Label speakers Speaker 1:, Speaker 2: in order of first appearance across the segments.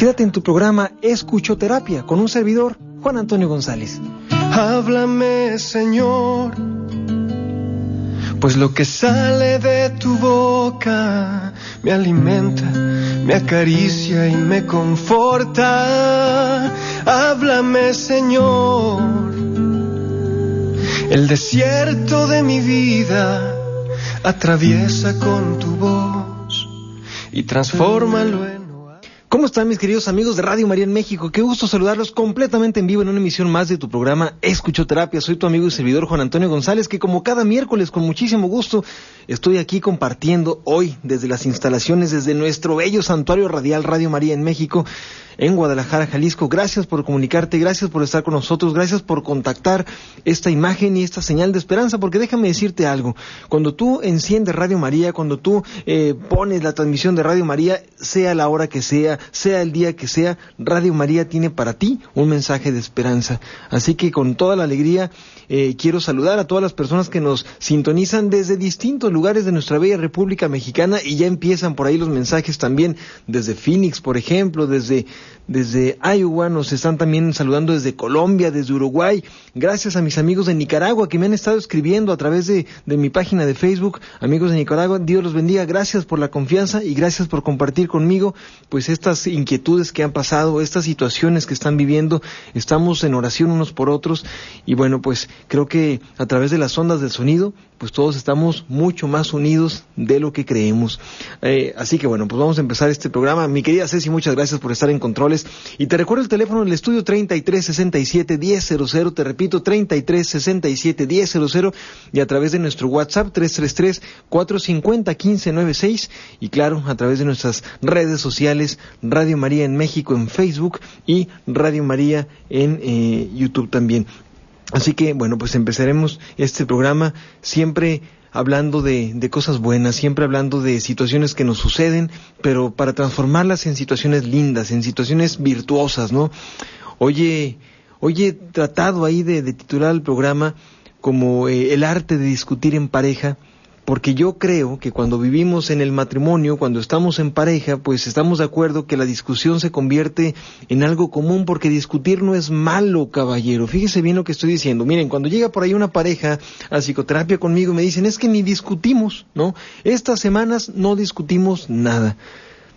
Speaker 1: Quédate en tu programa Escuchoterapia con un servidor, Juan Antonio González.
Speaker 2: Háblame, Señor, pues lo que sale de tu boca me alimenta, me acaricia y me conforta. Háblame, Señor, el desierto de mi vida atraviesa con tu voz y transfórmalo en
Speaker 1: ¿Cómo están mis queridos amigos de Radio María en México? Qué gusto saludarlos completamente en vivo en una emisión más de tu programa Escuchoterapia. Soy tu amigo y servidor Juan Antonio González, que como cada miércoles con muchísimo gusto estoy aquí compartiendo hoy desde las instalaciones, desde nuestro bello santuario radial Radio María en México, en Guadalajara, Jalisco. Gracias por comunicarte, gracias por estar con nosotros, gracias por contactar esta imagen y esta señal de esperanza, porque déjame decirte algo. Cuando tú enciendes Radio María, cuando tú eh, pones la transmisión de Radio María, sea la hora que sea, sea el día que sea, Radio María tiene para ti un mensaje de esperanza. Así que con toda la alegría eh, quiero saludar a todas las personas que nos sintonizan desde distintos lugares de nuestra bella República Mexicana y ya empiezan por ahí los mensajes también desde Phoenix, por ejemplo, desde desde Iowa, nos están también saludando desde Colombia, desde Uruguay. Gracias a mis amigos de Nicaragua que me han estado escribiendo a través de, de, mi página de Facebook. Amigos de Nicaragua, Dios los bendiga. Gracias por la confianza y gracias por compartir conmigo pues estas inquietudes que han pasado, estas situaciones que están viviendo. Estamos en oración unos por otros y bueno, pues creo que a través de las ondas del sonido pues todos estamos mucho más unidos de lo que creemos. Eh, así que bueno, pues vamos a empezar este programa. Mi querida Ceci, muchas gracias por estar en controles. Y te recuerdo el teléfono del estudio 3367-1000, te repito, 3367-1000 y a través de nuestro WhatsApp 333-450-1596 y claro, a través de nuestras redes sociales, Radio María en México en Facebook y Radio María en eh, YouTube también. Así que, bueno, pues empezaremos este programa siempre hablando de, cosas buenas, siempre hablando de situaciones que nos suceden, pero para transformarlas en situaciones lindas, en situaciones virtuosas, ¿no? Oye, hoy he tratado ahí de, de titular el programa como eh, el arte de discutir en pareja, porque yo creo que cuando vivimos en el matrimonio, cuando estamos en pareja, pues estamos de acuerdo que la discusión se convierte en algo común, porque discutir no es malo, caballero. Fíjese bien lo que estoy diciendo. Miren, cuando llega por ahí una pareja a psicoterapia conmigo, me dicen, es que ni discutimos, ¿no? Estas semanas no discutimos nada.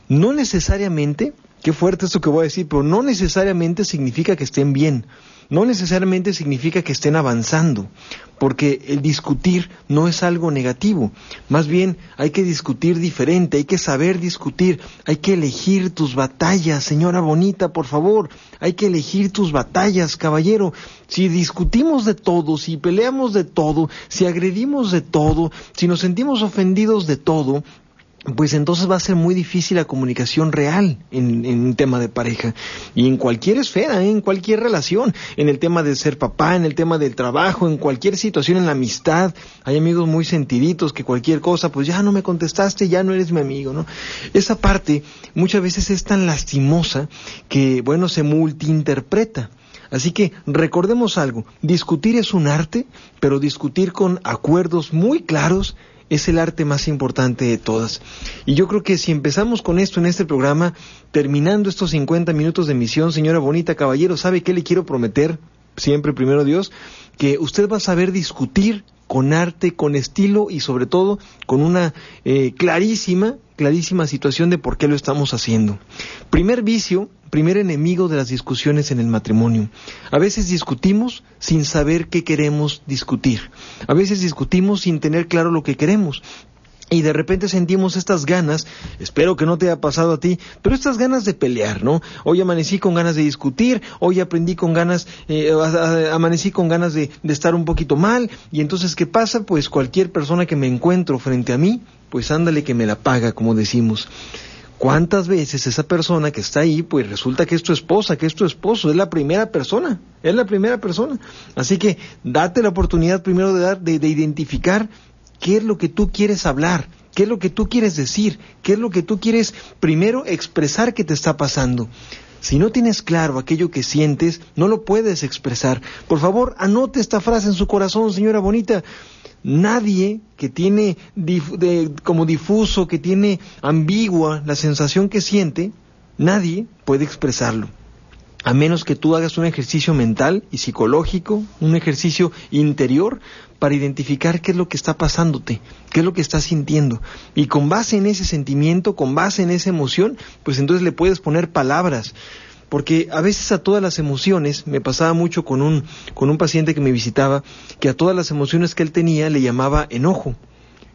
Speaker 1: No necesariamente, qué fuerte esto que voy a decir, pero no necesariamente significa que estén bien no necesariamente significa que estén avanzando, porque el discutir no es algo negativo, más bien hay que discutir diferente, hay que saber discutir, hay que elegir tus batallas, señora bonita, por favor, hay que elegir tus batallas, caballero. Si discutimos de todo, si peleamos de todo, si agredimos de todo, si nos sentimos ofendidos de todo, pues entonces va a ser muy difícil la comunicación real en, un tema de pareja y en cualquier esfera, ¿eh? en cualquier relación, en el tema de ser papá, en el tema del trabajo, en cualquier situación, en la amistad. Hay amigos muy sentiditos que cualquier cosa, pues ya no me contestaste, ya no eres mi amigo, ¿no? Esa parte muchas veces es tan lastimosa que, bueno, se multiinterpreta. Así que recordemos algo, discutir es un arte, pero discutir con acuerdos muy claros es el arte más importante de todas. Y yo creo que si empezamos con esto en este programa, terminando estos 50 minutos de emisión, señora Bonita Caballero, ¿sabe qué le quiero prometer? Siempre primero Dios, que usted va a saber discutir con arte, con estilo y sobre todo con una eh, clarísima, clarísima situación de por qué lo estamos haciendo. Primer vicio primer enemigo de las discusiones en el matrimonio. A veces discutimos sin saber qué queremos discutir. A veces discutimos sin tener claro lo que queremos. Y de repente sentimos estas ganas, espero que no te haya pasado a ti, pero estas ganas de pelear, ¿no? Hoy amanecí con ganas de discutir, hoy aprendí con ganas, eh, amanecí con ganas de, de estar un poquito mal, y entonces, ¿qué pasa? Pues cualquier persona que me encuentro frente a mí, pues ándale que me la paga, como decimos. ¿Cuántas veces esa persona que está ahí, pues resulta que es tu esposa, que es tu esposo, es la primera persona, es la primera persona? Así que date la oportunidad primero de, dar, de, de identificar qué es lo que tú quieres hablar, qué es lo que tú quieres decir, qué es lo que tú quieres primero expresar que te está pasando. Si no tienes claro aquello que sientes, no lo puedes expresar. Por favor, anote esta frase en su corazón, señora bonita. Nadie que tiene como difuso, que tiene ambigua la sensación que siente, nadie puede expresarlo. A menos que tú hagas un ejercicio mental y psicológico, un ejercicio interior para identificar qué es lo que está pasándote, qué es lo que estás sintiendo. Y con base en ese sentimiento, con base en esa emoción, pues entonces le puedes poner palabras. Porque a veces a todas las emociones, me pasaba mucho con un, con un paciente que me visitaba, que a todas las emociones que él tenía le llamaba enojo.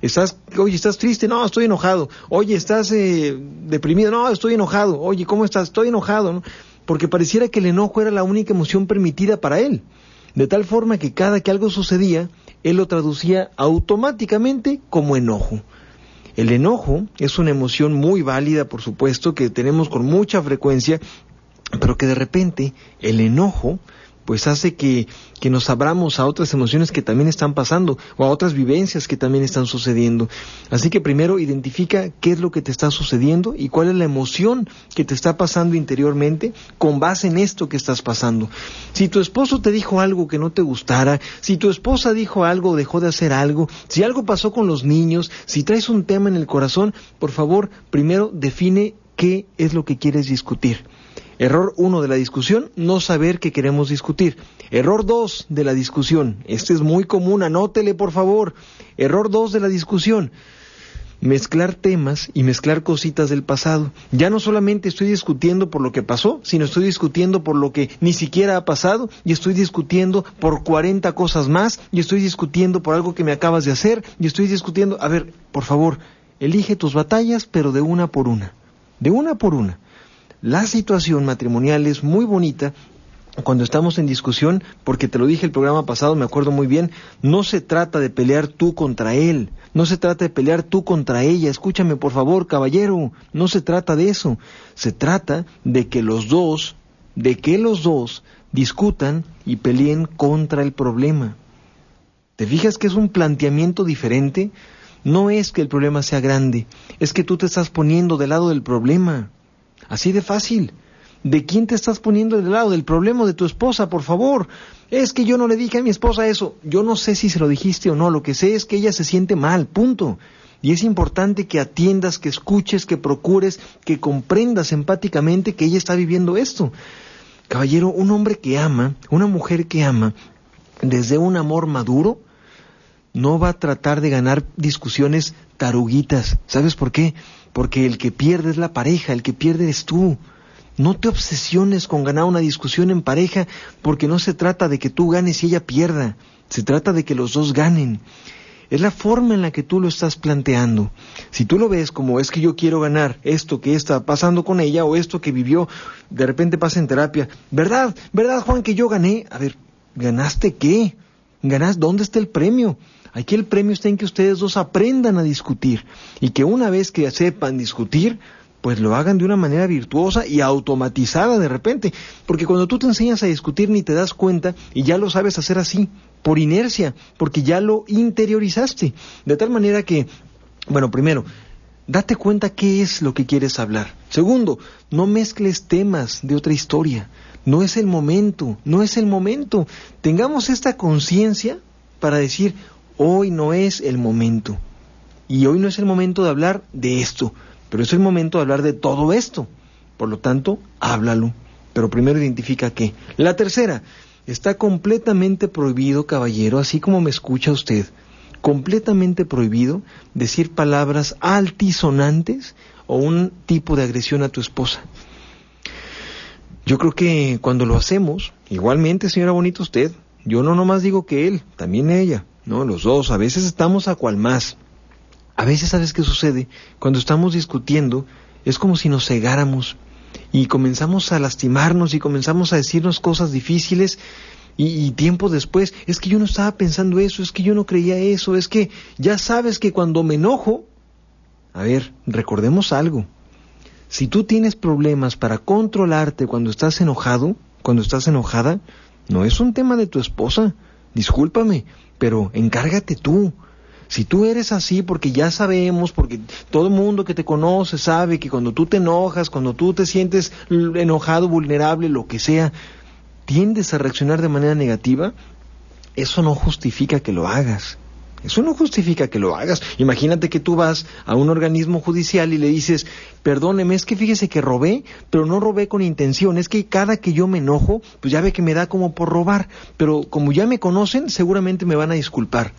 Speaker 1: Estás, oye, ¿estás triste? No, estoy enojado. Oye, ¿estás eh, deprimido? No, estoy enojado. Oye, ¿cómo estás? Estoy enojado. Porque pareciera que el enojo era la única emoción permitida para él. De tal forma que cada que algo sucedía, él lo traducía automáticamente como enojo. El enojo es una emoción muy válida, por supuesto, que tenemos con mucha frecuencia, pero que de repente el enojo pues hace que, que, nos abramos a otras emociones que también están pasando o a otras vivencias que también están sucediendo. Así que primero identifica qué es lo que te está sucediendo y cuál es la emoción que te está pasando interiormente con base en esto que estás pasando. Si tu esposo te dijo algo que no te gustara, si tu esposa dijo algo o dejó de hacer algo, si algo pasó con los niños, si traes un tema en el corazón, por favor, primero define qué es lo que quieres discutir. Error 1 de la discusión, no saber qué queremos discutir. Error 2 de la discusión, este es muy común, anótele por favor. Error 2 de la discusión, mezclar temas y mezclar cositas del pasado. Ya no solamente estoy discutiendo por lo que pasó, sino estoy discutiendo por lo que ni siquiera ha pasado y estoy discutiendo por 40 cosas más y estoy discutiendo por algo que me acabas de hacer y estoy discutiendo, a ver, por favor, elige tus batallas, pero de una por una. De una por una. La situación matrimonial es muy bonita cuando estamos en discusión, porque te lo dije el programa pasado, me acuerdo muy bien, no se trata de pelear tú contra él, no se trata de pelear tú contra ella, escúchame por favor, caballero, no se trata de eso, se trata de que los dos, de que los dos discutan y peleen contra el problema. ¿Te fijas que es un planteamiento diferente? No es que el problema sea grande, es que tú te estás poniendo del lado del problema. Así de fácil. ¿De quién te estás poniendo del lado? Del problema de tu esposa, por favor. Es que yo no le dije a mi esposa eso. Yo no sé si se lo dijiste o no. Lo que sé es que ella se siente mal, punto. Y es importante que atiendas, que escuches, que procures, que comprendas empáticamente que ella está viviendo esto. Caballero, un hombre que ama, una mujer que ama, desde un amor maduro, no va a tratar de ganar discusiones taruguitas. ¿Sabes por qué? Porque el que pierde es la pareja, el que pierde es tú. No te obsesiones con ganar una discusión en pareja, porque no se trata de que tú ganes y ella pierda, se trata de que los dos ganen. Es la forma en la que tú lo estás planteando. Si tú lo ves como es que yo quiero ganar esto que está pasando con ella o esto que vivió, de repente pasa en terapia. ¿Verdad? ¿Verdad, Juan, que yo gané? A ver, ¿ganaste qué? ¿Ganas? ¿Dónde está el premio? Aquí el premio está en que ustedes dos aprendan a discutir y que una vez que sepan discutir, pues lo hagan de una manera virtuosa y automatizada de repente. Porque cuando tú te enseñas a discutir ni te das cuenta y ya lo sabes hacer así, por inercia, porque ya lo interiorizaste. De tal manera que, bueno, primero, date cuenta qué es lo que quieres hablar. Segundo, no mezcles temas de otra historia. No es el momento, no es el momento. Tengamos esta conciencia para decir, hoy no es el momento. Y hoy no es el momento de hablar de esto, pero es el momento de hablar de todo esto. Por lo tanto, háblalo. Pero primero identifica qué. La tercera, está completamente prohibido, caballero, así como me escucha usted, completamente prohibido decir palabras altisonantes o un tipo de agresión a tu esposa. Yo creo que cuando lo hacemos, igualmente, señora Bonita, usted, yo no nomás digo que él, también ella, ¿no? Los dos, a veces estamos a cual más. A veces, ¿sabes qué sucede? Cuando estamos discutiendo, es como si nos cegáramos y comenzamos a lastimarnos y comenzamos a decirnos cosas difíciles y, y, tiempo después, es que yo no estaba pensando eso, es que yo no creía eso, es que ya sabes que cuando me enojo, a ver, recordemos algo, Si tú tienes problemas para controlarte cuando estás enojado, cuando estás enojada, no es un tema de tu esposa. Discúlpame, pero encárgate tú. Si tú eres así, porque ya sabemos, porque todo el mundo que te conoce sabe que cuando tú te enojas, cuando tú te sientes enojado, vulnerable, lo que sea, tiendes a reaccionar de manera negativa, eso no justifica que lo hagas. Eso no justifica que lo hagas. Imagínate que tú vas a un organismo judicial y le dices, perdóneme, es que fíjese que robé, pero no robé con intención. Es que cada que yo me enojo, pues ya ve que me da como por robar. Pero como ya me conocen, seguramente me van a disculpar.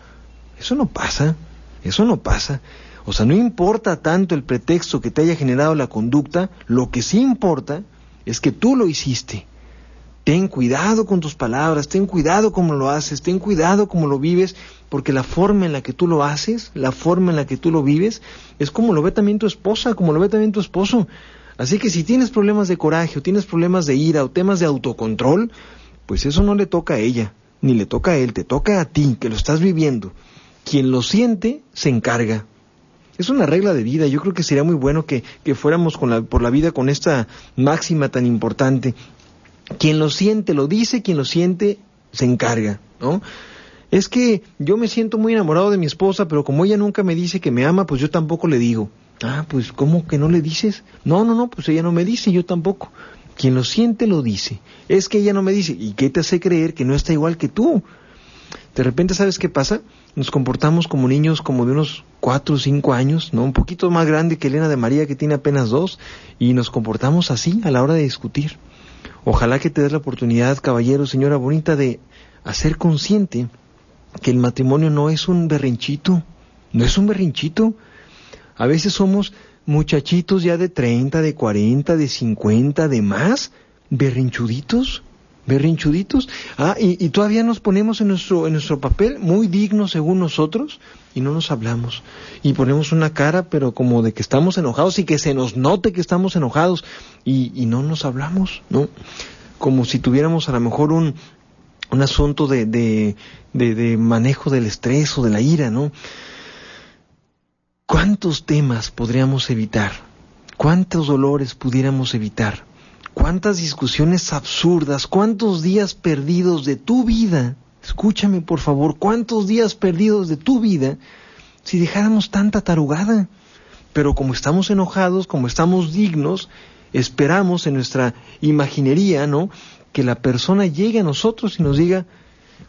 Speaker 1: Eso no pasa. Eso no pasa. O sea, no importa tanto el pretexto que te haya generado la conducta, lo que sí importa es que tú lo hiciste. Ten cuidado con tus palabras, ten cuidado cómo lo haces, ten cuidado cómo lo vives, porque la forma en la que tú lo haces, la forma en la que tú lo vives, es como lo ve también tu esposa, como lo ve también tu esposo. Así que si tienes problemas de coraje, o tienes problemas de ira, o temas de autocontrol, pues eso no le toca a ella, ni le toca a él, te toca a ti, que lo estás viviendo. Quien lo siente, se encarga. Es una regla de vida. Yo creo que sería muy bueno que, que fuéramos con la, por la vida con esta máxima tan importante. Quien lo siente, lo dice, quien lo siente, se encarga, ¿no? Es que yo me siento muy enamorado de mi esposa, pero como ella nunca me dice que me ama, pues yo tampoco le digo. Ah, pues ¿cómo que no le dices? No, no, no, pues ella no me dice, yo tampoco. Quien lo siente lo dice. Es que ella no me dice. ¿Y qué te hace creer que no está igual que tú? De repente, ¿sabes qué pasa? Nos comportamos como niños como de unos cuatro o cinco años, ¿no? Un poquito más grande que Elena de María, que tiene apenas dos, y nos comportamos así a la hora de discutir. Ojalá que te des la oportunidad, caballero, señora bonita, de hacer consciente que el matrimonio no es un berrinchito, no es un berrinchito. A veces somos muchachitos ya de 30, de 40, de 50, de más, berrinchuditos, berrinchuditos. Ah, y, y, todavía nos ponemos en nuestro, en nuestro papel muy dignos según nosotros y no nos hablamos. Y ponemos una cara, pero como de que estamos enojados y que se nos note que estamos enojados y, y no nos hablamos, ¿no? Como si tuviéramos a lo mejor un, un asunto de, de, de, manejo del estrés o de la ira, ¿no? ¿Cuántos temas podríamos evitar? ¿Cuántos dolores pudiéramos evitar? ¿Cuántas discusiones absurdas? ¿Cuántos días perdidos de tu vida? Escúchame por favor, ¿cuántos días perdidos de tu vida si dejáramos tanta tarugada? Pero como estamos enojados, como estamos dignos, esperamos en nuestra imaginería, ¿no? que la persona llegue a nosotros y nos diga,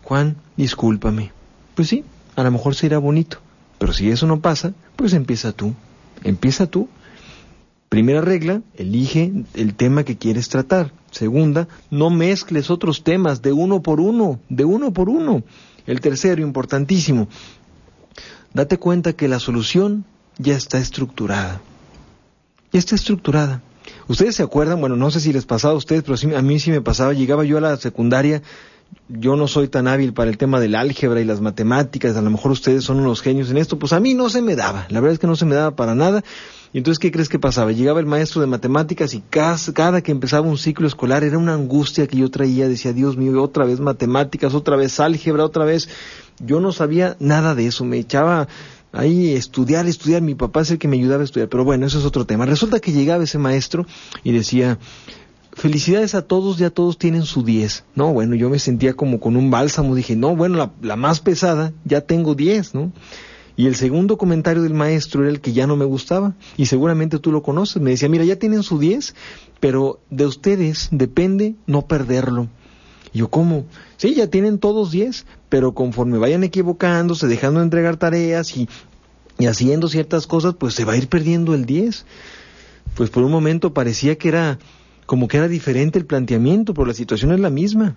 Speaker 1: Juan, discúlpame. Pues sí, a lo mejor será bonito, pero si eso no pasa, pues empieza tú, empieza tú. Primera regla, elige el tema que quieres tratar. Segunda, no mezcles otros temas de uno por uno, de uno por uno. El tercero, importantísimo, date cuenta que la solución ya está estructurada. Ya está estructurada. Ustedes se acuerdan, bueno, no sé si les pasaba a ustedes, pero a mí sí me pasaba, llegaba yo a la secundaria, yo no soy tan hábil para el tema del álgebra y las matemáticas, a lo mejor ustedes son unos genios en esto, pues a mí no se me daba, la verdad es que no se me daba para nada. Y entonces, ¿qué crees que pasaba? Llegaba el maestro de matemáticas y cada, cada que empezaba un ciclo escolar era una angustia que yo traía, decía, Dios mío, otra vez matemáticas, otra vez álgebra, otra vez. Yo no sabía nada de eso, me echaba ahí estudiar, estudiar. Mi papá es el que me ayudaba a estudiar, pero bueno, eso es otro tema. Resulta que llegaba ese maestro y decía, felicidades a todos, ya todos tienen su 10. No, bueno, yo me sentía como con un bálsamo, dije, no, bueno, la, más pesada, ya tengo 10, ¿no? Y el segundo comentario del maestro era el que ya no me gustaba, y seguramente tú lo conoces, me decía, mira, ya tienen su 10, pero de ustedes depende no perderlo. Y yo, ¿cómo? Sí, ya tienen todos 10, pero conforme vayan equivocándose, dejando de entregar tareas y, y haciendo ciertas cosas, pues se va a ir perdiendo el 10. Pues por un momento parecía que era como que era diferente el planteamiento, pero la situación es la misma.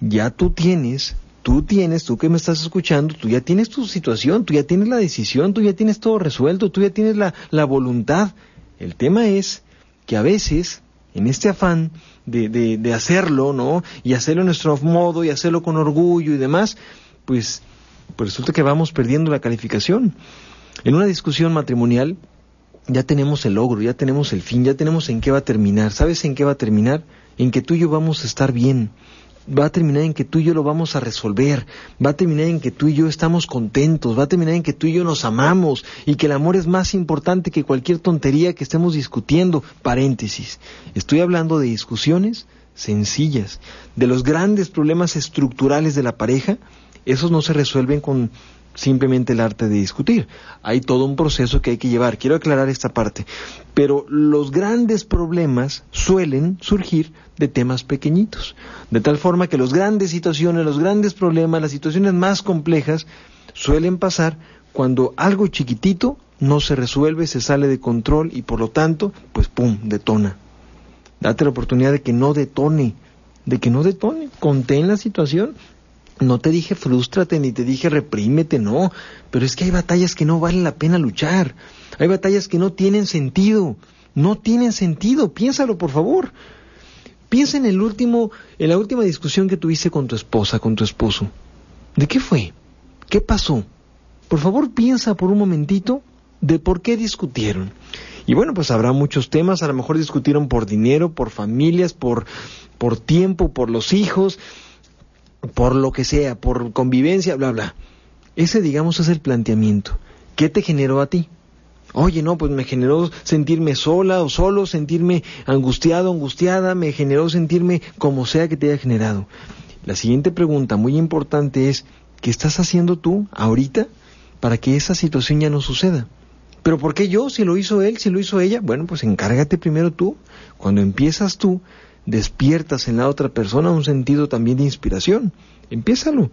Speaker 1: Ya tú tienes, tú tienes, tú que me estás escuchando, tú ya tienes tu situación, tú ya tienes la decisión, tú ya tienes todo resuelto, tú ya tienes la, la voluntad. El tema es que a veces, en este afán de, de, de hacerlo, ¿no? Y hacerlo a nuestro modo y hacerlo con orgullo y demás, pues, pues resulta que vamos perdiendo la calificación. En una discusión matrimonial ya tenemos el logro, ya tenemos el fin, ya tenemos en qué va a terminar. ¿Sabes en qué va a terminar? En que tú y yo vamos a estar bien. Va a terminar en que tú y yo lo vamos a resolver, va a terminar en que tú y yo estamos contentos, va a terminar en que tú y yo nos amamos y que el amor es más importante que cualquier tontería que estemos discutiendo. Paréntesis, estoy hablando de discusiones sencillas, de los grandes problemas estructurales de la pareja, esos no se resuelven con simplemente el arte de discutir. Hay todo un proceso que hay que llevar. Quiero aclarar esta parte. Pero los grandes problemas suelen surgir de temas pequeñitos. De tal forma que las grandes situaciones, los grandes problemas, las situaciones más complejas suelen pasar cuando algo chiquitito no se resuelve, se sale de control y por lo tanto, pues pum, detona. Date la oportunidad de que no detone, de que no detone. Contén la situación, no te dije frústrate ni te dije reprímete, no. Pero es que hay batallas que no valen la pena luchar. Hay batallas que no tienen sentido. No tienen sentido. Piénsalo, por favor. Piensa en el último, en la última discusión que tuviste con tu esposa, con tu esposo. ¿De qué fue? ¿Qué pasó? Por favor, piensa por un momentito de por qué discutieron. Y bueno, pues habrá muchos temas, a lo mejor discutieron por dinero, por familias, por, por tiempo, por los hijos, por lo que sea, por convivencia, bla, bla. Ese, digamos, es el planteamiento. ¿Qué te generó a ti? Oye, no, pues me generó sentirme sola o solo, sentirme angustiado, angustiada, me generó sentirme como sea que te haya generado. La siguiente pregunta muy importante es, ¿qué estás haciendo tú ahorita para que esa situación ya no suceda? Pero ¿por qué yo? Si lo hizo él, si lo hizo ella, bueno, pues encárgate primero tú. Cuando empiezas tú, despiertas en la otra persona un sentido también de inspiración. Empiézalo.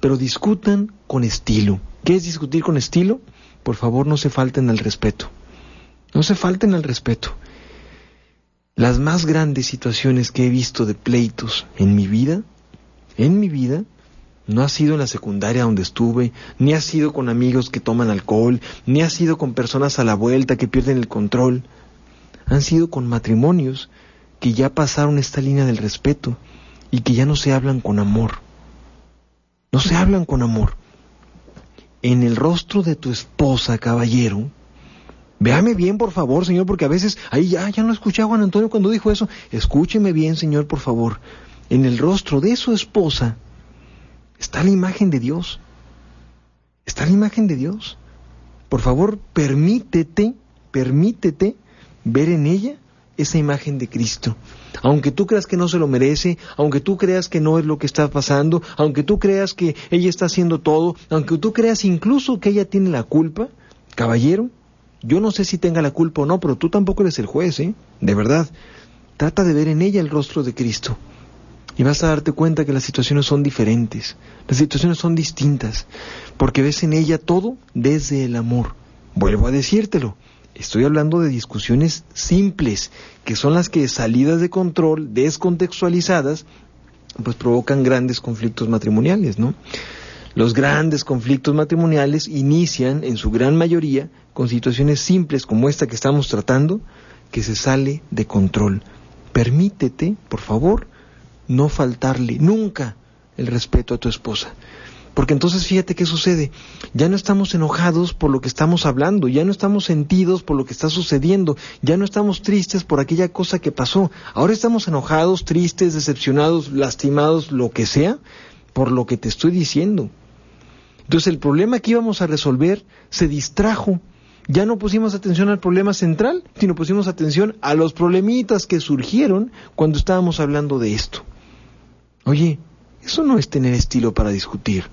Speaker 1: Pero discutan con estilo. ¿Qué es discutir con estilo? Por favor, no se falten al respeto. No se falten al respeto. Las más grandes situaciones que he visto de pleitos en mi vida, en mi vida, no ha sido en la secundaria donde estuve, ni ha sido con amigos que toman alcohol, ni ha sido con personas a la vuelta que pierden el control. Han sido con matrimonios que ya pasaron esta línea del respeto y que ya no se hablan con amor. No se hablan con amor. En el rostro de tu esposa, caballero, véame bien, por favor, señor, porque a veces, ahí ya, ya no escuché a Juan Antonio cuando dijo eso. Escúcheme bien, señor, por favor. En el rostro de su esposa está la imagen de Dios. Está la imagen de Dios. Por favor, permítete, permítete ver en ella esa imagen de Cristo. Aunque tú creas que no se lo merece, aunque tú creas que no es lo que está pasando, aunque tú creas que ella está haciendo todo, aunque tú creas incluso que ella tiene la culpa, caballero, yo no sé si tenga la culpa o no, pero tú tampoco eres el juez, ¿eh? De verdad. Trata de ver en ella el rostro de Cristo. Y vas a darte cuenta que las situaciones son diferentes, las situaciones son distintas, porque ves en ella todo desde el amor. Vuelvo a decírtelo, Estoy hablando de discusiones simples, que son las que salidas de control, descontextualizadas, pues provocan grandes conflictos matrimoniales, ¿no? Los grandes conflictos matrimoniales inician, en su gran mayoría, con situaciones simples como esta que estamos tratando, que se sale de control. Permítete, por favor, no faltarle nunca el respeto a tu esposa. Porque entonces fíjate qué sucede. Ya no estamos enojados por lo que estamos hablando, ya no estamos sentidos por lo que está sucediendo, ya no estamos tristes por aquella cosa que pasó. Ahora estamos enojados, tristes, decepcionados, lastimados, lo que sea, por lo que te estoy diciendo. Entonces el problema que íbamos a resolver se distrajo. Ya no pusimos atención al problema central, sino pusimos atención a los problemitas que surgieron cuando estábamos hablando de esto. Oye, eso no es tener estilo para discutir.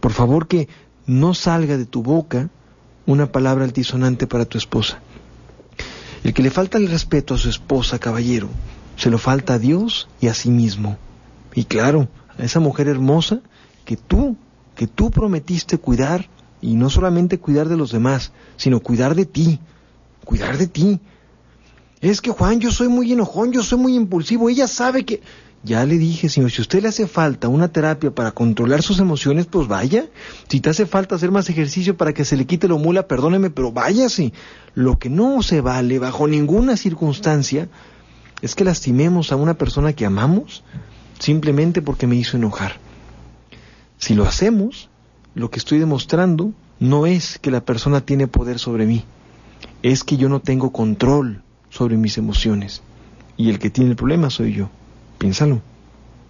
Speaker 1: Por favor que no salga de tu boca una palabra altisonante para tu esposa. El que le falta el respeto a su esposa, caballero, se lo falta a Dios y a sí mismo. Y claro, a esa mujer hermosa que tú, que tú prometiste cuidar, y no solamente cuidar de los demás, sino cuidar de ti, cuidar de ti. Es que Juan, yo soy muy enojón, yo soy muy impulsivo, ella sabe que... Ya le dije, señor, si a usted le hace falta una terapia para controlar sus emociones, pues vaya. Si te hace falta hacer más ejercicio para que se le quite lo mula, perdóneme, pero váyase. Lo que no se vale bajo ninguna circunstancia es que lastimemos a una persona que amamos simplemente porque me hizo enojar. Si lo hacemos, lo que estoy demostrando no es que la persona tiene poder sobre mí, es que yo no tengo control sobre mis emociones. Y el que tiene el problema soy yo. Piénsalo.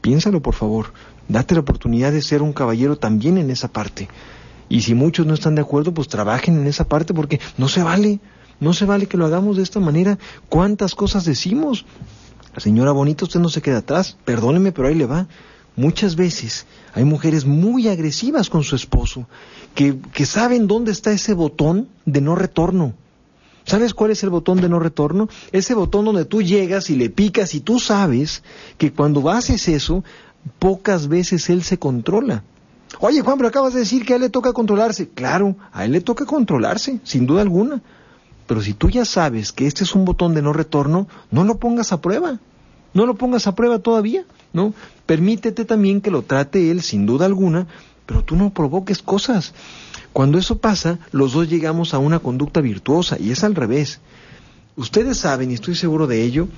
Speaker 1: Piénsalo, por favor. Date la oportunidad de ser un caballero también en esa parte. Y si muchos no están de acuerdo, pues trabajen en esa parte porque no se vale. No se vale que lo hagamos de esta manera. ¿Cuántas cosas decimos? Señora bonita, usted no se queda atrás. Perdóneme, pero ahí le va. Muchas veces hay mujeres muy agresivas con su esposo, que, que saben dónde está ese botón de no retorno. ¿Sabes cuál es el botón de no retorno? Ese botón donde tú llegas y le picas y tú sabes que cuando haces eso, pocas veces él se controla. Oye, Juan, pero acabas de decir que a él le toca controlarse. Claro, a él le toca controlarse, sin duda alguna. Pero si tú ya sabes que este es un botón de no retorno, no lo pongas a prueba. No lo pongas a prueba todavía, ¿no? Permítete también que lo trate él, sin duda alguna, pero tú no provoques cosas. Cuando eso pasa, los dos llegamos a una conducta virtuosa y es al revés. Ustedes saben, y estoy seguro de ello,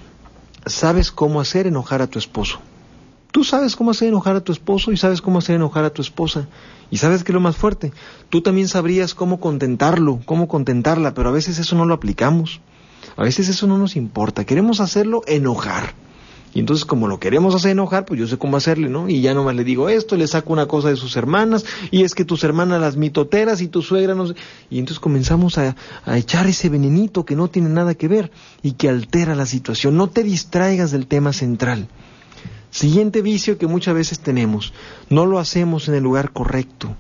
Speaker 1: sabes cómo hacer enojar a tu esposo. Tú sabes cómo hacer enojar a tu esposo y sabes cómo hacer enojar a tu esposa. Y sabes que lo más fuerte, tú también sabrías cómo contentarlo, cómo contentarla, pero a veces eso no lo aplicamos. A veces eso no nos importa. Queremos hacerlo enojar. Y entonces como lo queremos hacer enojar, pues yo sé cómo hacerle, ¿no? Y ya nomás le digo esto, le saco una cosa de sus hermanas, y es que tus hermanas las mitoteras y tu suegra no sé. Y entonces comenzamos a, a echar ese venenito que no tiene nada que ver y que altera la situación. No te distraigas del tema central. Siguiente vicio que muchas veces tenemos, no lo hacemos en el lugar correcto.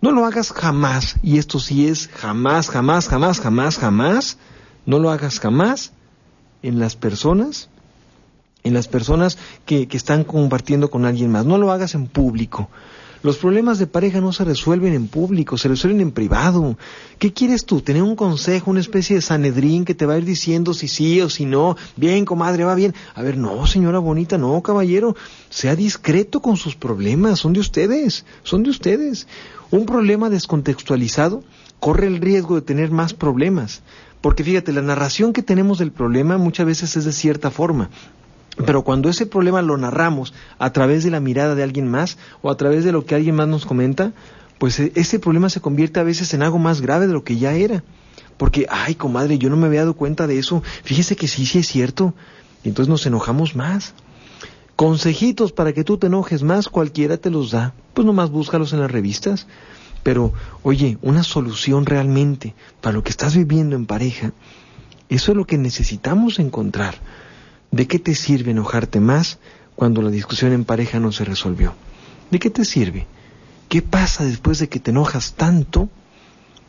Speaker 1: No lo hagas jamás, y esto sí es jamás, jamás, jamás, jamás, jamás, no lo hagas jamás en las personas, en las personas que, están compartiendo con alguien más. No lo hagas en público. Los problemas de pareja no se resuelven en público, se resuelven en privado. ¿Qué quieres tú? ¿Tener un consejo, una especie de sanedrín que te va a ir diciendo si sí o si no? Bien, comadre, va bien. A ver, no, señora bonita, no, caballero. Sea discreto con sus problemas, son de ustedes, son de ustedes. Un problema descontextualizado corre el riesgo de tener más problemas. Porque fíjate, la narración que tenemos del problema muchas veces es de cierta forma. Pero cuando ese problema lo narramos a través de la mirada de alguien más o a través de lo que alguien más nos comenta, pues e, ese problema se convierte a veces en algo más grave de lo que ya era. Porque, ay, comadre, yo no me había dado cuenta de eso. Fíjese que sí, sí es cierto. Y entonces nos enojamos más. Consejitos para que tú te enojes más, cualquiera te los da. Pues nomás búscalos en las revistas. Pero, oye, una solución realmente para lo que estás viviendo en pareja, eso es lo que necesitamos encontrar. ¿De qué te sirve enojarte más cuando la discusión en pareja no se resolvió? ¿De qué te sirve? ¿Qué pasa después de que te enojas tanto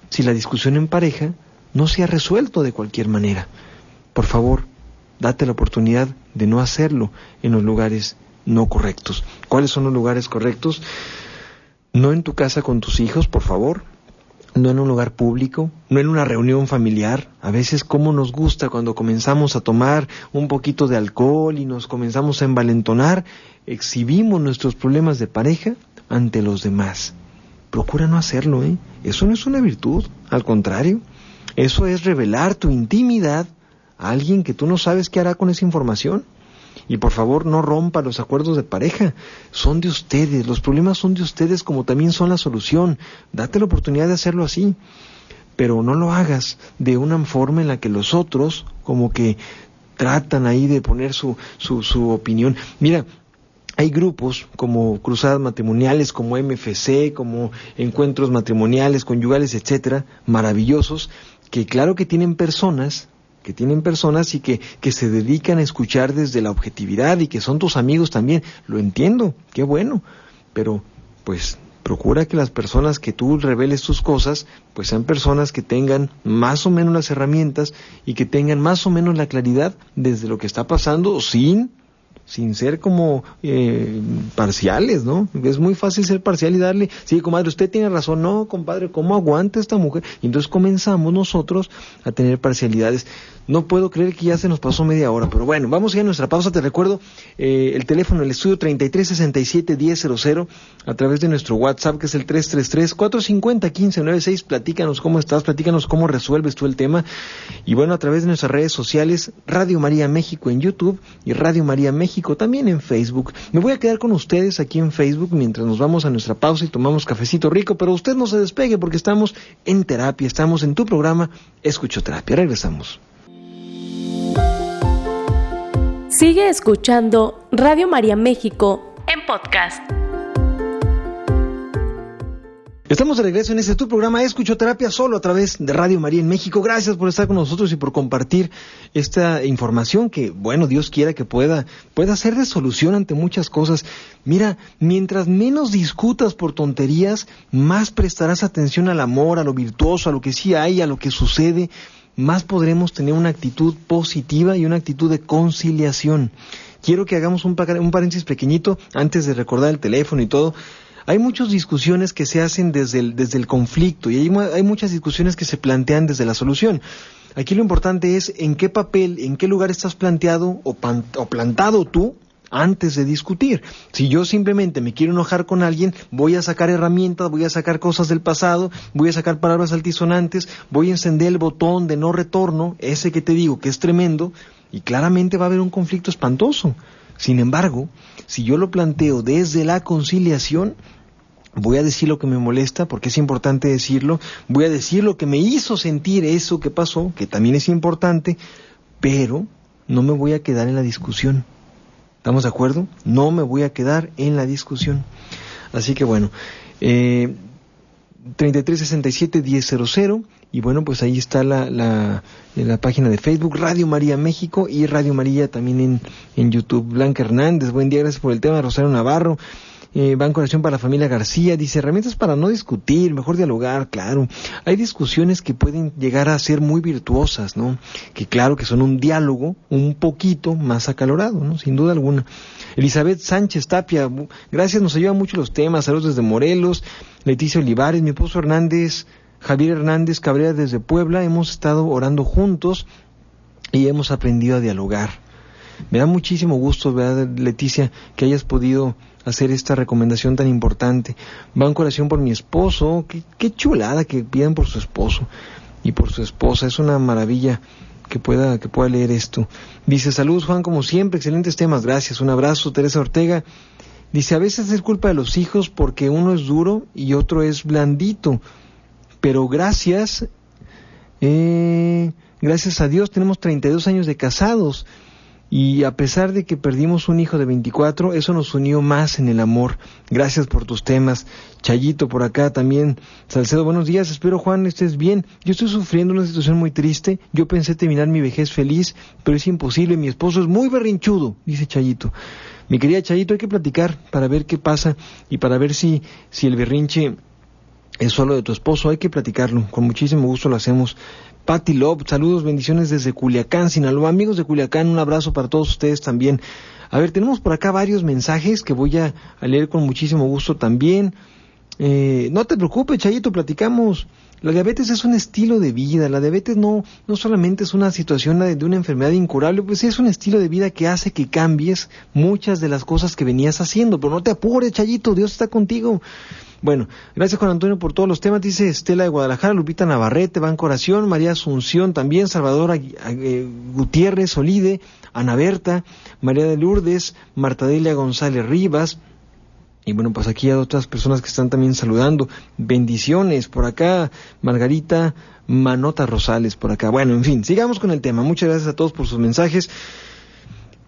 Speaker 1: si la discusión en pareja no se ha resuelto de cualquier manera? Por favor, date la oportunidad de no hacerlo en los lugares no correctos. ¿Cuáles son los lugares correctos? No en tu casa con tus hijos, por favor, no en un lugar público, no en una reunión familiar. A veces cómo nos gusta cuando comenzamos a tomar un poquito de alcohol y nos comenzamos a envalentonar, exhibimos nuestros problemas de pareja ante los demás. Procura no hacerlo, ¿eh? Eso no es una virtud, al contrario, eso es revelar tu intimidad a alguien que tú no sabes qué hará con esa información. Y por favor no rompa los acuerdos de pareja. Son de ustedes, los problemas son de ustedes como también son la solución. Date la oportunidad de hacerlo así. Pero no lo hagas de una forma en la que los otros como que tratan ahí de poner su, su, su opinión. Mira, hay grupos como cruzadas matrimoniales, como MFC, como encuentros matrimoniales, conyugales, etcétera, maravillosos, que claro que tienen personas que tienen personas y que, que se dedican a escuchar desde la objetividad y que son tus amigos también. Lo entiendo, qué bueno, pero pues procura que las personas que tú reveles tus cosas, pues sean personas que tengan más o menos las herramientas y que tengan más o menos la claridad desde lo que está pasando sin sin ser como eh, parciales, ¿no? Es muy fácil ser parcial y darle, sí, comadre, usted tiene razón, no, compadre, ¿cómo aguanta esta mujer? Y entonces comenzamos nosotros a tener parcialidades. No puedo creer que ya se nos pasó media hora, pero bueno, vamos a ir a nuestra pausa. Te recuerdo eh, el teléfono, el estudio 3367-1000, a través de nuestro WhatsApp, que es el 333-450-1596. Platícanos cómo estás, platícanos cómo resuelves tú el tema. Y bueno, a través de nuestras redes sociales, Radio María México en YouTube y Radio María México también en Facebook. Me voy a quedar con ustedes aquí en Facebook mientras nos vamos a nuestra pausa y tomamos cafecito rico, pero usted no se despegue porque estamos en terapia, estamos en tu programa Escucho Terapia. Regresamos.
Speaker 3: Sigue escuchando Radio María México en podcast.
Speaker 1: Estamos de regreso en este tu programa Escuchoterapia solo a través de Radio María en México. Gracias por estar con nosotros y por compartir esta información que, bueno, Dios quiera que pueda, pueda ser de solución ante muchas cosas. Mira, mientras menos discutas por tonterías, más prestarás atención al amor, a lo virtuoso, a lo que sí hay, a lo que sucede, más podremos tener una actitud positiva y una actitud de conciliación. Quiero que hagamos un, paréntesis pequeñito antes de recordar el teléfono y todo. Hay muchas discusiones que se hacen desde el, desde el conflicto y hay, hay muchas discusiones que se plantean desde la solución. Aquí lo importante es en qué papel, en qué lugar estás planteado o, o plantado tú antes de discutir. Si yo simplemente me quiero enojar con alguien, voy a sacar herramientas, voy a sacar cosas del pasado, voy a sacar palabras altisonantes, voy a encender el botón de no retorno, ese que te digo que es tremendo, y claramente va a haber un conflicto espantoso. Sin embargo, si yo lo planteo desde la conciliación, Voy a decir lo que me molesta porque es importante decirlo. Voy a decir lo que me hizo sentir eso que pasó, que también es importante, pero no me voy a quedar en la discusión. ¿Estamos de acuerdo? No me voy a quedar en la discusión. Así que bueno, eh, 3367-1000 y bueno, pues ahí está la, la, la, página de Facebook, Radio María México y Radio María también en, en YouTube. Blanca Hernández, buen día, gracias por el tema. Rosario Navarro, eh, Banco Oración para la Familia García dice herramientas para no discutir, mejor dialogar, claro. Hay discusiones que pueden llegar a ser muy virtuosas, ¿no? Que claro que son un diálogo un poquito más acalorado, ¿no? Sin duda alguna. Elizabeth Sánchez Tapia, gracias, nos ayudan mucho los temas. Saludos desde Morelos. Leticia Olivares, mi esposo Hernández, Javier Hernández Cabrera desde Puebla. Hemos estado orando juntos y hemos aprendido a dialogar. Me da muchísimo gusto, ¿verdad, Leticia, que hayas podido hacer esta recomendación tan importante. Van oración por mi esposo, qué, qué chulada que pidan por su esposo y por su esposa, es una maravilla que pueda, que pueda leer esto. Dice, saludos Juan, como siempre, excelentes temas, gracias, un abrazo, Teresa Ortega. Dice, a veces es culpa de los hijos porque uno es duro y otro es blandito, pero gracias, eh, gracias a Dios tenemos 32 años de casados y a pesar de que perdimos un hijo de 24, eso nos unió más en el amor. Gracias por tus temas. Chayito por acá también. Salcedo, buenos días. Espero, Juan, estés bien. Yo estoy sufriendo una situación muy triste. Yo pensé terminar mi vejez feliz, pero es imposible. Mi esposo es muy berrinchudo, dice Chayito. Mi querida Chayito, hay que platicar para ver qué pasa y para ver si, si el berrinche es solo de tu esposo. Hay que platicarlo. Con muchísimo gusto lo hacemos. Patty Love, saludos, bendiciones desde Culiacán, Sinaloa. Amigos de Culiacán, un abrazo para todos ustedes también. A ver, tenemos por acá varios mensajes que voy a, leer con muchísimo gusto también. Eh, no te preocupes, Chayito, platicamos. La diabetes es un estilo de vida, la diabetes no, no solamente es una situación de, una enfermedad incurable, pues es un estilo de vida que hace que cambies muchas de las cosas que venías haciendo, pero no te apures, Chayito, Dios está contigo. Bueno, gracias Juan Antonio por todos los temas, dice Estela de Guadalajara, Lupita Navarrete, Banco Oración, María Asunción también, Salvador Gutiérrez, Olide, Ana Berta, María de Lourdes, Marta Delia González Rivas, y bueno, pues aquí hay otras personas que están también saludando. Bendiciones por acá, Margarita Manota Rosales por acá. Bueno, en fin, sigamos con el tema. Muchas gracias a todos por sus mensajes.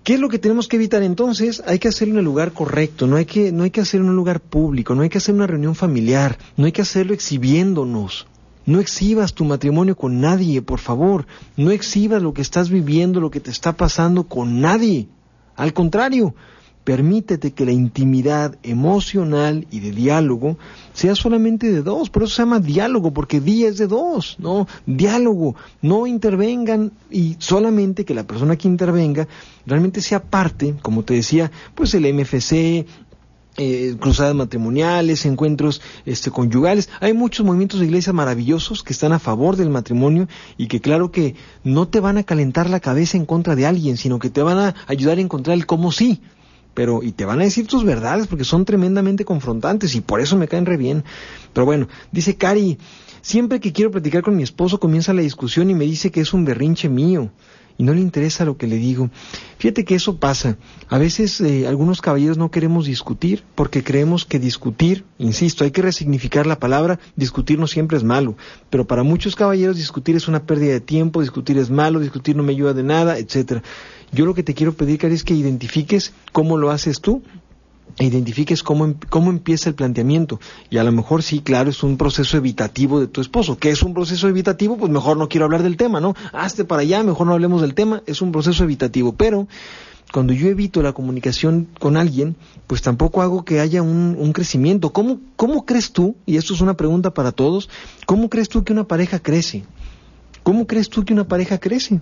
Speaker 1: ¿Qué es lo que tenemos que evitar entonces? Hay que hacerlo en el lugar correcto, no hay que, no hay que hacerlo en un lugar público, no hay que hacer una reunión familiar, no hay que hacerlo exhibiéndonos. No exhibas tu matrimonio con nadie, por favor. No exhibas lo que estás viviendo, lo que te está pasando con nadie. Al contrario, permítete que la intimidad emocional y de diálogo sea solamente de dos, por eso se llama diálogo, porque día es de dos, ¿no? Diálogo, no intervengan y solamente que la persona que intervenga realmente sea parte, como te decía, pues el MFC, eh, cruzadas matrimoniales, encuentros este, conyugales. Hay muchos movimientos de iglesia maravillosos que están a favor del matrimonio y que claro que no te van a calentar la cabeza en contra de alguien, sino que te van a ayudar a encontrar el cómo sí pero y te van a decir tus verdades porque son tremendamente confrontantes y por eso me caen re bien. Pero bueno, dice Cari, siempre que quiero platicar con mi esposo comienza la discusión y me dice que es un berrinche mío y no le interesa lo que le digo. Fíjate que eso pasa. A veces eh, algunos caballeros no queremos discutir porque creemos que discutir, insisto, hay que resignificar la palabra, discutir no siempre es malo, pero para muchos caballeros discutir es una pérdida de tiempo, discutir es malo, discutir no me ayuda de nada, etcétera. Yo lo que te quiero pedir, Cari, es que identifiques cómo lo haces tú e identifiques cómo, em, cómo empieza el planteamiento. Y a lo mejor sí, claro, es un proceso evitativo de tu esposo. ¿Qué es un proceso evitativo? Pues mejor no quiero hablar del tema, ¿no? Hazte para allá, mejor no hablemos del tema. Es un proceso evitativo. Pero cuando yo evito la comunicación con alguien, pues tampoco hago que haya un, un crecimiento. ¿Cómo, ¿Cómo crees tú, y esto es una pregunta para todos, cómo crees tú que una pareja crece? ¿Cómo crees tú que una pareja crece?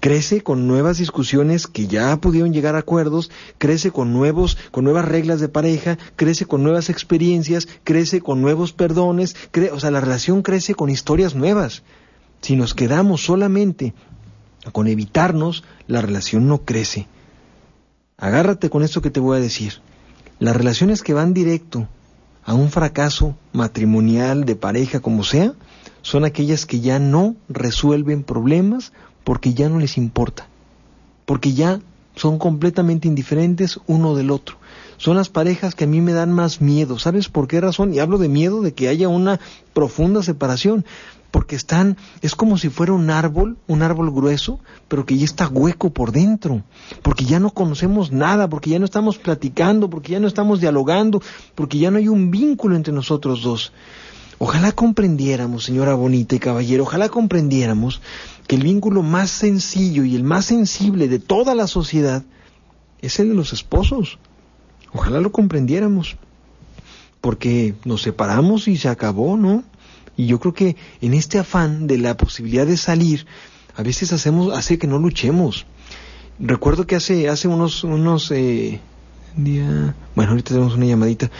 Speaker 1: Crece con nuevas discusiones que ya pudieron llegar a acuerdos, crece con nuevos, con nuevas reglas de pareja, crece con nuevas experiencias, crece con nuevos perdones, o sea, la relación crece con historias nuevas. Si nos quedamos solamente con evitarnos, la relación no crece. Agárrate con esto que te voy a decir. Las relaciones que van directo a un fracaso matrimonial, de pareja, como sea, son aquellas que ya no resuelven problemas porque ya no les importa, porque ya son completamente indiferentes uno del otro. Son las parejas que a mí me dan más miedo. ¿Sabes por qué razón? Y hablo de miedo de que haya una profunda separación, porque están, es como si fuera un árbol, un árbol grueso, pero que ya está hueco por dentro, porque ya no conocemos nada, porque ya no estamos platicando, porque ya no estamos dialogando, porque ya no hay un vínculo entre nosotros dos. Ojalá comprendiéramos, señora bonita y caballero, ojalá comprendiéramos que el vínculo más sencillo y el más sensible de toda la sociedad es el de los esposos. Ojalá lo comprendiéramos, porque nos separamos y se acabó, ¿no? Y yo creo que en este afán de la posibilidad de salir, a veces hacemos, hace que no luchemos. Recuerdo que hace, hace unos, unos eh, día, bueno, ahorita tenemos una llamadita.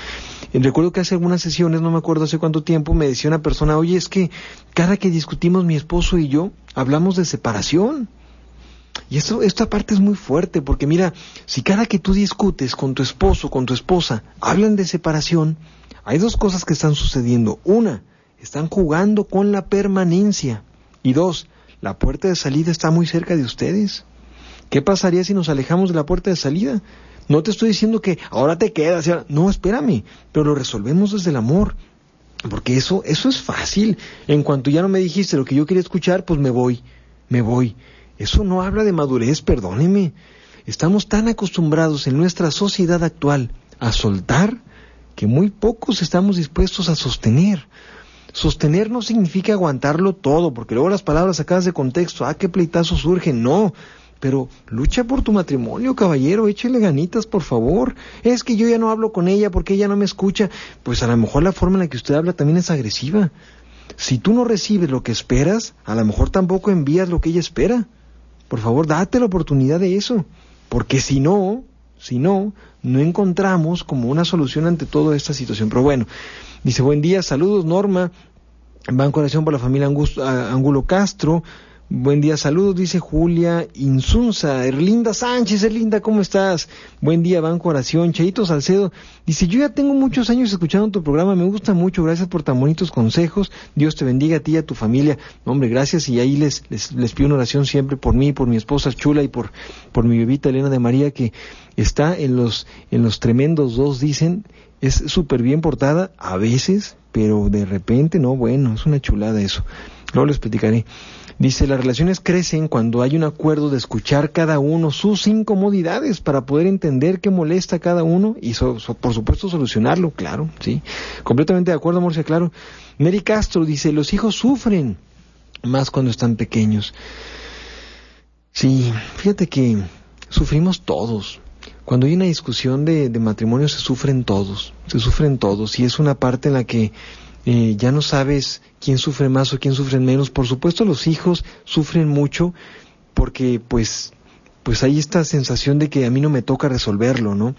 Speaker 1: Recuerdo que hace algunas sesiones, no me acuerdo hace cuánto tiempo, me decía una persona, oye, es que cada que discutimos mi esposo y yo, hablamos de separación. Y esto, esta parte es muy fuerte, porque mira, si cada que tú discutes con tu esposo, con tu esposa, hablan de separación, hay dos cosas que están sucediendo. Una, están jugando con la permanencia. Y dos, la puerta de salida está muy cerca de ustedes. ¿Qué pasaría si nos alejamos de la puerta de salida? No te estoy diciendo que ahora te quedas. No, espérame, pero lo resolvemos desde el amor. Porque eso, eso es fácil. En cuanto ya no me dijiste lo que yo quería escuchar, pues me voy, me voy. Eso no habla de madurez, perdóneme. Estamos tan acostumbrados en nuestra sociedad actual a soltar que muy pocos estamos dispuestos a sostener. Sostener no significa aguantarlo todo, porque luego las palabras sacadas de contexto, ah, qué pleitazo surge, no. Pero lucha por tu matrimonio, caballero, échele ganitas, por favor. Es que yo ya no hablo con ella porque ella no me escucha. Pues a lo mejor la forma en la que usted habla también es agresiva. Si tú no recibes lo que esperas, a lo mejor tampoco envías lo que ella espera. Por favor, date la oportunidad de eso. Porque si no, si no, no encontramos como una solución ante toda esta situación. Pero bueno, dice, buen día, saludos Norma, Banco de Oración por la familia Angulo Castro, Buen día, saludos, dice Julia Insunza. Erlinda Sánchez, Erlinda, ¿cómo estás? Buen día, Banco Oración. Cheito Salcedo dice, yo ya tengo muchos años escuchando tu programa, me gusta mucho, gracias por tan bonitos consejos. Dios te bendiga a ti y a tu familia. hombre, gracias y ahí les, les, pido una oración siempre por mí, por mi esposa Chula y por, por mi bebita Elena de María que está en los, en los tremendos dos, dicen, es súper bien portada a veces, pero de repente, no, bueno, es una chulada eso. Luego les platicaré. Dice, las relaciones crecen cuando hay un acuerdo de escuchar cada uno sus incomodidades para poder entender qué molesta a cada uno y por supuesto solucionarlo, claro, sí. Completamente de acuerdo, Morcia, claro. Mary Castro dice, los hijos sufren más cuando están pequeños. Sí, fíjate que sufrimos todos. Cuando hay una discusión de, de matrimonio se sufren todos, se sufren todos y es una parte en la que eh, ya no sabes quién sufre más o quién sufre menos. Por supuesto los hijos sufren mucho porque pues pues hay esta sensación de que a mí no me toca resolverlo, ¿no?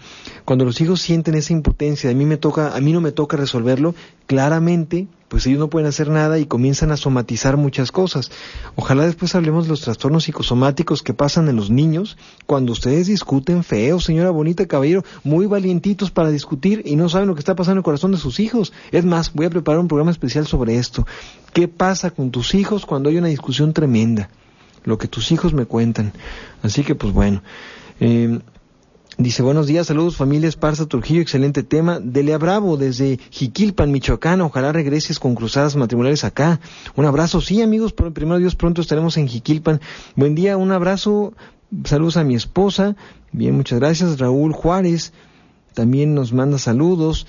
Speaker 1: Cuando los hijos sienten esa impotencia, a mí me toca, a mí no me toca resolverlo, claramente pues ellos no pueden hacer nada y comienzan a somatizar muchas cosas. Ojalá después hablemos de los trastornos psicosomáticos que pasan en los niños cuando ustedes discuten feo, señora bonita, caballero, muy valientitos para discutir y no saben lo que está pasando en el corazón de sus hijos. Es más, voy a preparar un programa especial sobre esto. ¿Qué pasa con tus hijos cuando hay una discusión tremenda? Lo que tus hijos me cuentan. Así que pues bueno. Eh, Dice, buenos días, saludos familia Esparza Trujillo, excelente tema. Delea Bravo, desde Jiquilpan, Michoacán, ojalá regreses con cruzadas matrimoniales acá. Un abrazo, sí amigos, primero Dios pronto estaremos en Jiquilpan. Buen día, un abrazo saludos a mi esposa, bien, muchas gracias, Raúl Juárez, también nos manda saludos,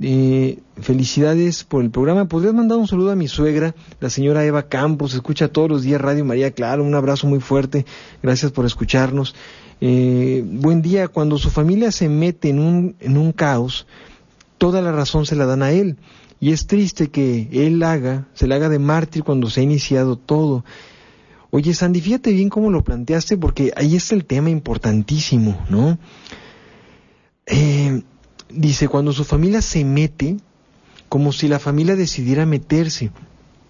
Speaker 1: eh, felicidades por el programa. ¿Podrías mandar un saludo a mi suegra, la señora Eva Campos? Escucha todos los días Radio María, claro, un abrazo muy fuerte. Gracias por escucharnos. Eh, buen día. Cuando su familia se mete en un, en un caos, toda la razón se la dan a él. Y es triste que él haga, se le haga de mártir cuando se ha iniciado todo. Oye, Sandy, fíjate bien cómo lo planteaste, porque ahí está el tema importantísimo, ¿no? Eh, dice, cuando su familia se mete, como si la familia decidiera meterse.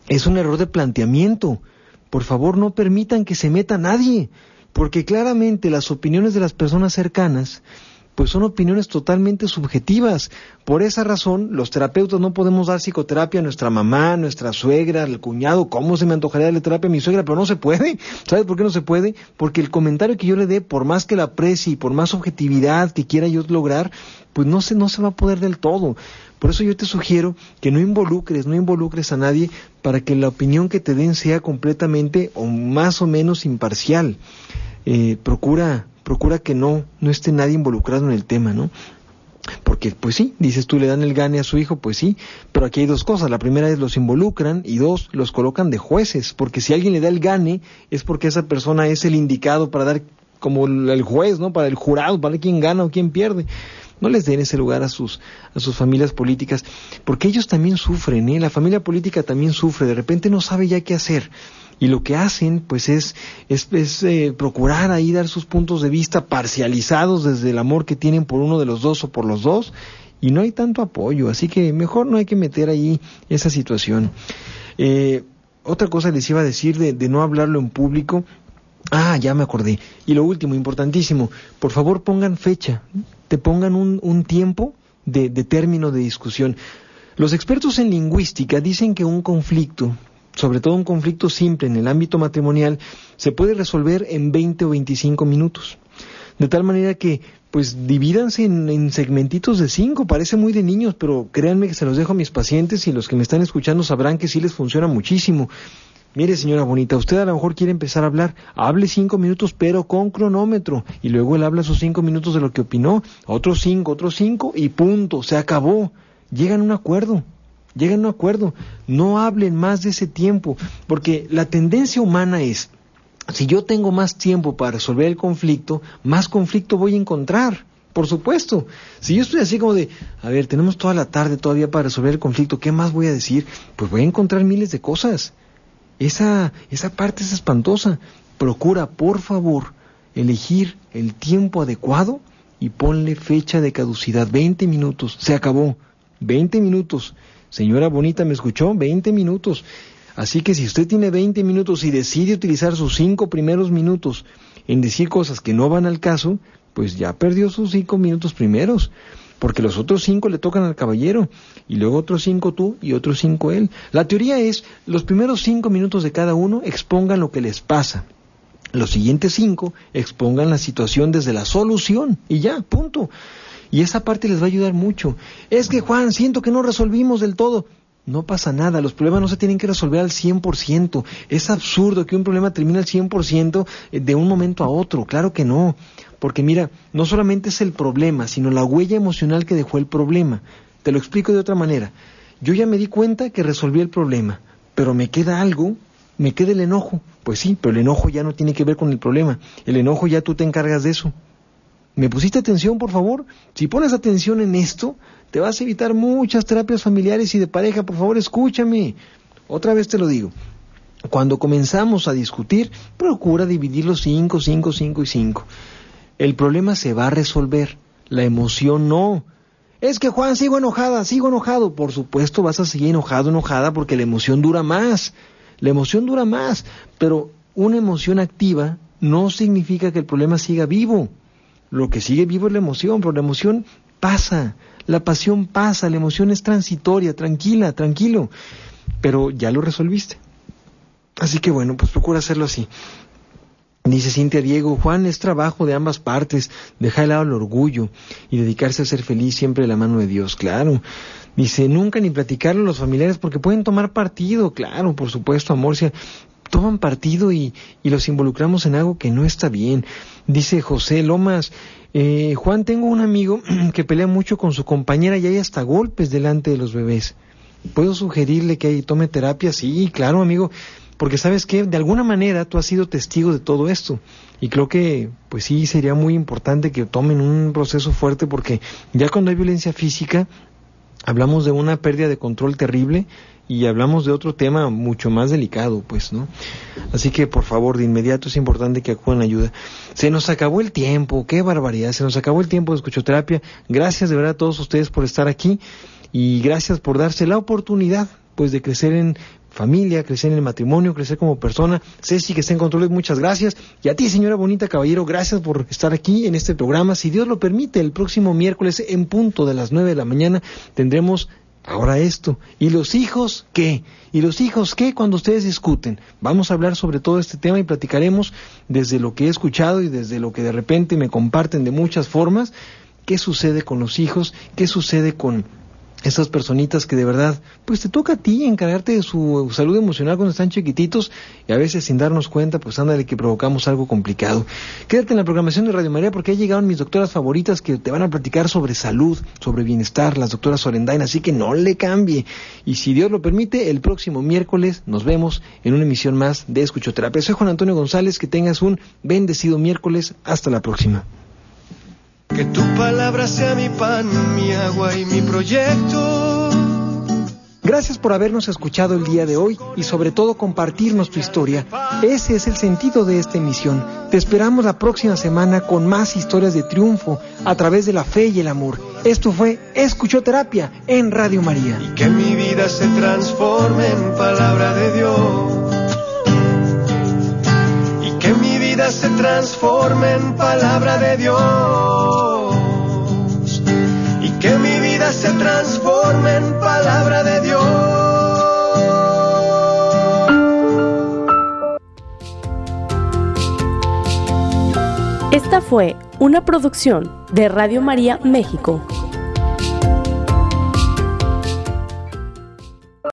Speaker 1: Es un error de planteamiento. Por favor, no permitan que se meta nadie, porque claramente las opiniones de las personas cercanas pues son opiniones totalmente subjetivas. Por esa razón, los terapeutas no podemos dar psicoterapia a nuestra mamá, a nuestra suegra, al cuñado. ¿Cómo se me antojaría darle terapia a mi suegra? Pero no se puede. ¿Sabes por qué no se puede? Porque el comentario que yo le dé, por más que la aprecie y por más objetividad que quiera yo lograr, pues no se, no se va a poder del todo. Por eso yo te sugiero que no involucres, no involucres a nadie para que la opinión que te den sea completamente o más o menos imparcial. Eh, procura procura que no, no esté nadie involucrado en el tema, ¿no? Porque, pues sí, dices tú, le dan el gane a su hijo, pues sí, pero aquí hay dos cosas. La primera es los involucran y dos, los colocan de jueces, porque si alguien le da el gane es porque esa persona es el indicado para dar como el juez, ¿no? Para el jurado, para quién gana o quién pierde. No les den ese lugar a sus, a sus familias políticas, porque ellos también sufren, ¿eh? La familia política también sufre, de repente no sabe ya qué hacer y lo que hacen pues es, es, eh, procurar ahí dar sus puntos de vista parcializados desde el amor que tienen por uno de los dos o por los dos y no hay tanto apoyo, así que mejor no hay que meter ahí esa situación. Eh, otra cosa les iba a decir de, de no hablarlo en público, Ah, ya me acordé. Y lo último, importantísimo, por favor pongan fecha, te pongan un, un tiempo de, de, término de discusión. Los expertos en lingüística dicen que un conflicto sobre todo un conflicto simple en el ámbito matrimonial, se puede resolver en 20 o 25 minutos. De tal manera que, pues, divídanse en, segmentitos de 5, parece muy de niños, pero créanme que se los dejo a mis pacientes y los que me están escuchando sabrán que sí les funciona muchísimo. Mire, señora bonita, usted a lo mejor quiere empezar a hablar, hable cinco minutos, pero con cronómetro, y luego él habla sus cinco minutos de lo que opinó, otros cinco, otros cinco, y punto, se acabó. Llegan a un acuerdo. Lleguen a un acuerdo, no hablen más de ese tiempo, porque la tendencia humana es, si yo tengo más tiempo para resolver el conflicto, más conflicto voy a encontrar. Por supuesto, si yo estoy así como de, a ver, tenemos toda la tarde todavía para resolver el conflicto, ¿qué más voy a decir? Pues voy a encontrar miles de cosas. Esa, esa parte es espantosa. Procura, por favor, elegir el tiempo adecuado y ponle fecha de caducidad. 20 minutos, se acabó. 20 minutos. Señora bonita, ¿me escuchó? 20 minutos. Así que si usted tiene 20 minutos y decide utilizar sus cinco primeros minutos en decir cosas que no van al caso, pues ya perdió sus cinco minutos primeros, porque los otros cinco le tocan al caballero, y luego otros cinco tú y otros cinco él. La teoría es, los primeros cinco minutos de cada uno expongan lo que les pasa. Los siguientes cinco expongan la situación desde la solución, y ya, punto. Y esa parte les va a ayudar mucho. Es que Juan, siento que no resolvimos del todo. No pasa nada, los problemas no se tienen que resolver al 100%. Es absurdo que un problema termine al 100% eh, de un momento a otro, claro que no. Porque mira, no solamente es el problema, sino la huella emocional que dejó el problema. Te lo explico de otra manera. Yo ya me di cuenta que resolví el problema, pero me queda algo, me queda el enojo. Pues sí, pero el enojo ya no tiene que ver con el problema. El enojo ya tú te encargas de eso. ¿Me pusiste atención, por favor? Si pones atención en esto, te vas a evitar muchas terapias familiares y de pareja. Por favor, escúchame. Otra vez te lo digo. Cuando comenzamos a discutir, procura dividir los cinco, cinco, cinco y cinco. El problema se va a resolver. La emoción no. Es que Juan, sigo enojada, sigo enojado. Por supuesto vas a seguir enojado, enojada, porque la emoción dura más. La emoción dura más. Pero una emoción activa no significa que el problema siga vivo. Lo que sigue vivo es la emoción, pero la emoción pasa, la pasión pasa, la emoción es transitoria, tranquila, tranquilo, pero ya lo resolviste. Así que bueno, pues procura hacerlo así. Dice Cintia Diego, Juan, es trabajo de ambas partes, deja de lado el orgullo y dedicarse a ser feliz siempre de la mano de Dios, claro. Dice, nunca ni platicarlo a los familiares porque pueden tomar partido, claro, por supuesto, Amorcia toman partido y, y los involucramos en algo que no está bien. Dice José Lomas, eh, Juan, tengo un amigo que pelea mucho con su compañera y hay hasta golpes delante de los bebés. ¿Puedo sugerirle que tome terapia? Sí, claro, amigo, porque sabes que de alguna manera tú has sido testigo de todo esto y creo que pues sí sería muy importante que tomen un proceso fuerte porque ya cuando hay violencia física hablamos de una pérdida de control terrible y hablamos de otro tema mucho más delicado, pues, ¿no? Así que, por favor, de inmediato es importante que acudan ayuda. Se nos acabó el tiempo, qué barbaridad, se nos acabó el tiempo de escuchoterapia. Gracias de verdad a todos ustedes por estar aquí y gracias por darse la oportunidad, pues, de crecer en familia, crecer en el matrimonio, crecer como persona. Ceci, que está en control, muchas gracias. Y a ti, señora bonita caballero, gracias por estar aquí en este programa. Si Dios lo permite, el próximo miércoles en punto de las nueve de la mañana tendremos Ahora esto. ¿Y los hijos qué? ¿Y los hijos qué cuando ustedes discuten? Vamos a hablar sobre todo este tema y platicaremos desde lo que he escuchado y desde lo que de repente me comparten de muchas formas, qué sucede con los hijos, qué sucede con esas personitas que de verdad, pues te toca a ti encargarte de su salud emocional cuando están chiquititos y a veces sin darnos cuenta, pues ándale que provocamos algo complicado. Quédate en la programación de Radio María porque ya llegaron mis doctoras favoritas que te van a platicar sobre salud, sobre bienestar, las doctoras Sorendain, así que no le cambie. Y si Dios lo permite, el próximo miércoles nos vemos en una emisión más de Escuchoterapia. Soy Juan Antonio González, que tengas un bendecido miércoles. Hasta la próxima.
Speaker 2: Que tu palabra sea mi pan, mi agua y mi proyecto.
Speaker 1: Gracias por habernos escuchado el día de hoy y sobre todo compartirnos tu historia. Ese es el sentido de esta emisión. Te esperamos la próxima semana con más historias de triunfo a través de la fe y el amor. Esto fue Escuchoterapia en Radio María.
Speaker 2: Y que mi vida se transforme en palabra de Dios. Vida se transforme en palabra de Dios que mi vida se transforme en palabra de Dios.
Speaker 3: Esta fue una producción de Radio María México.